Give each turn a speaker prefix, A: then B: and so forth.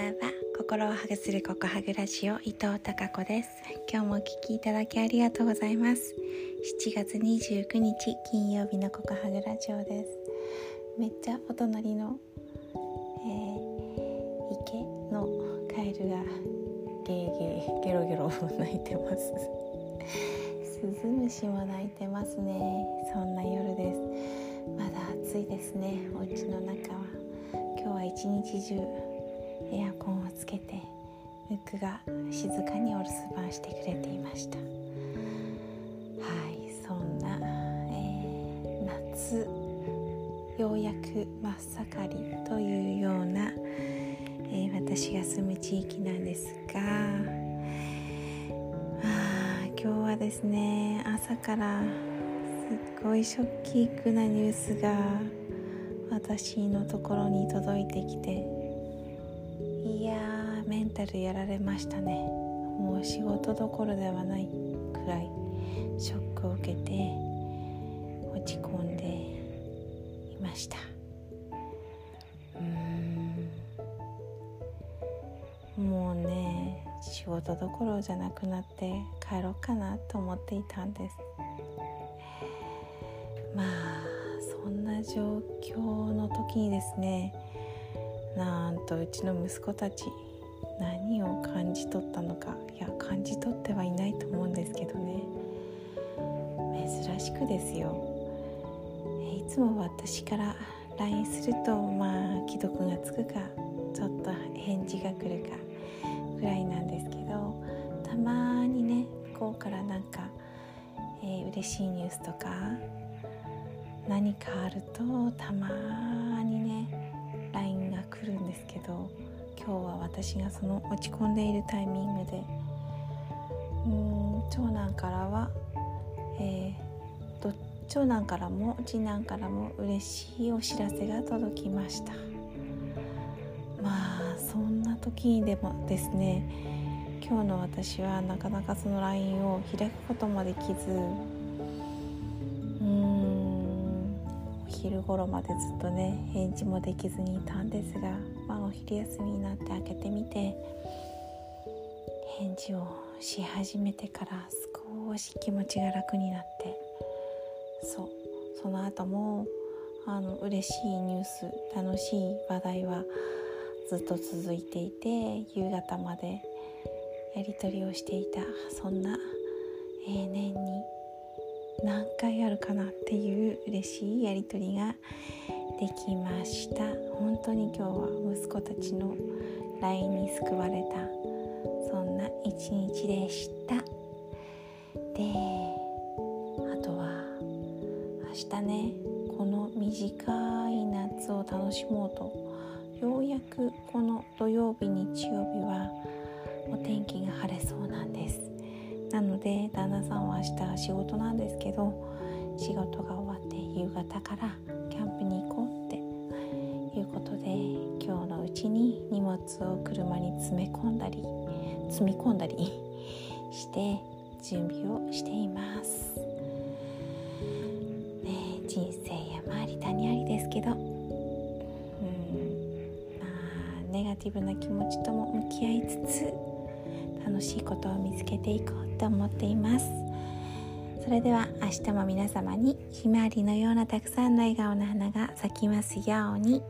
A: ばんは。心をハグするココハグラジオ伊藤孝子です。今日もお聞きいただきありがとうございます。7月29日金曜日のココハグラジオです。めっちゃお隣の、えー、池のカエルがゲーゲーゲロゲロ鳴いてます。スズムシも鳴いてますね。そんな夜です。まだ暑いですね。お家の中は。今日は一日中エアコンをつけてムックが静かにお留守番してくれていました。はいそんな、えー、夏ようやく真っ盛りというような、えー、私が住む地域なんですがあ今日はですね朝からすっごいショッキークなニュースが私のところに届いてきていやーメンタルやられましたね。もう仕事どころではないくらいショックを受けて落ち込んでいました。うん。もうね仕事どころじゃなくなって帰ろうかなと思っていたんです。まあそんな状況の時にですねなんとうちの息子たち何を感じ取ったのかいや感じ取ってはいないと思うんですけどね。珍しくですよ。いつも私から LINE するとまあ既読がつくかちょっと返事が来るかぐらいなんですけどたまにね向こうからなんか、えー、嬉しいニュースとか何かあるとたまに今日は私がその落ち込んでいるタイミングで。うん長男からは、えー、長男からも次男からも嬉しいお知らせが届きました。まあそんな時にでもですね今日の私はなかなかその LINE を開くこともできず昼頃までずっとね返事もできずにいたんですが、まあ、お昼休みになって開けてみて返事をし始めてから少し気持ちが楽になってそうその後もあの嬉しいニュース楽しい話題はずっと続いていて夕方までやり取りをしていたそんな、えー、年に何回あるかなっていう嬉しいやり取りができました。本当に今日は息子たちの LINE に救われたそんな一日でした。であとは明日ねこの短い夏を楽しもうとようやくこの土曜日日曜日はお天気が晴れそうなんです。なので旦那さんは明日仕事なんですけど仕事が終わって夕方からキャンプに行こうっていうことで今日のうちに荷物を車に詰め込んだり積み込んだり して準備をしています、ね、人生山あり谷ありですけど。うんまあネガティブな気持ちとも向き合いつつ楽しいことを見つけていこうと思っていますそれでは明日も皆様にひまわりのようなたくさんの笑顔の花が咲きますように。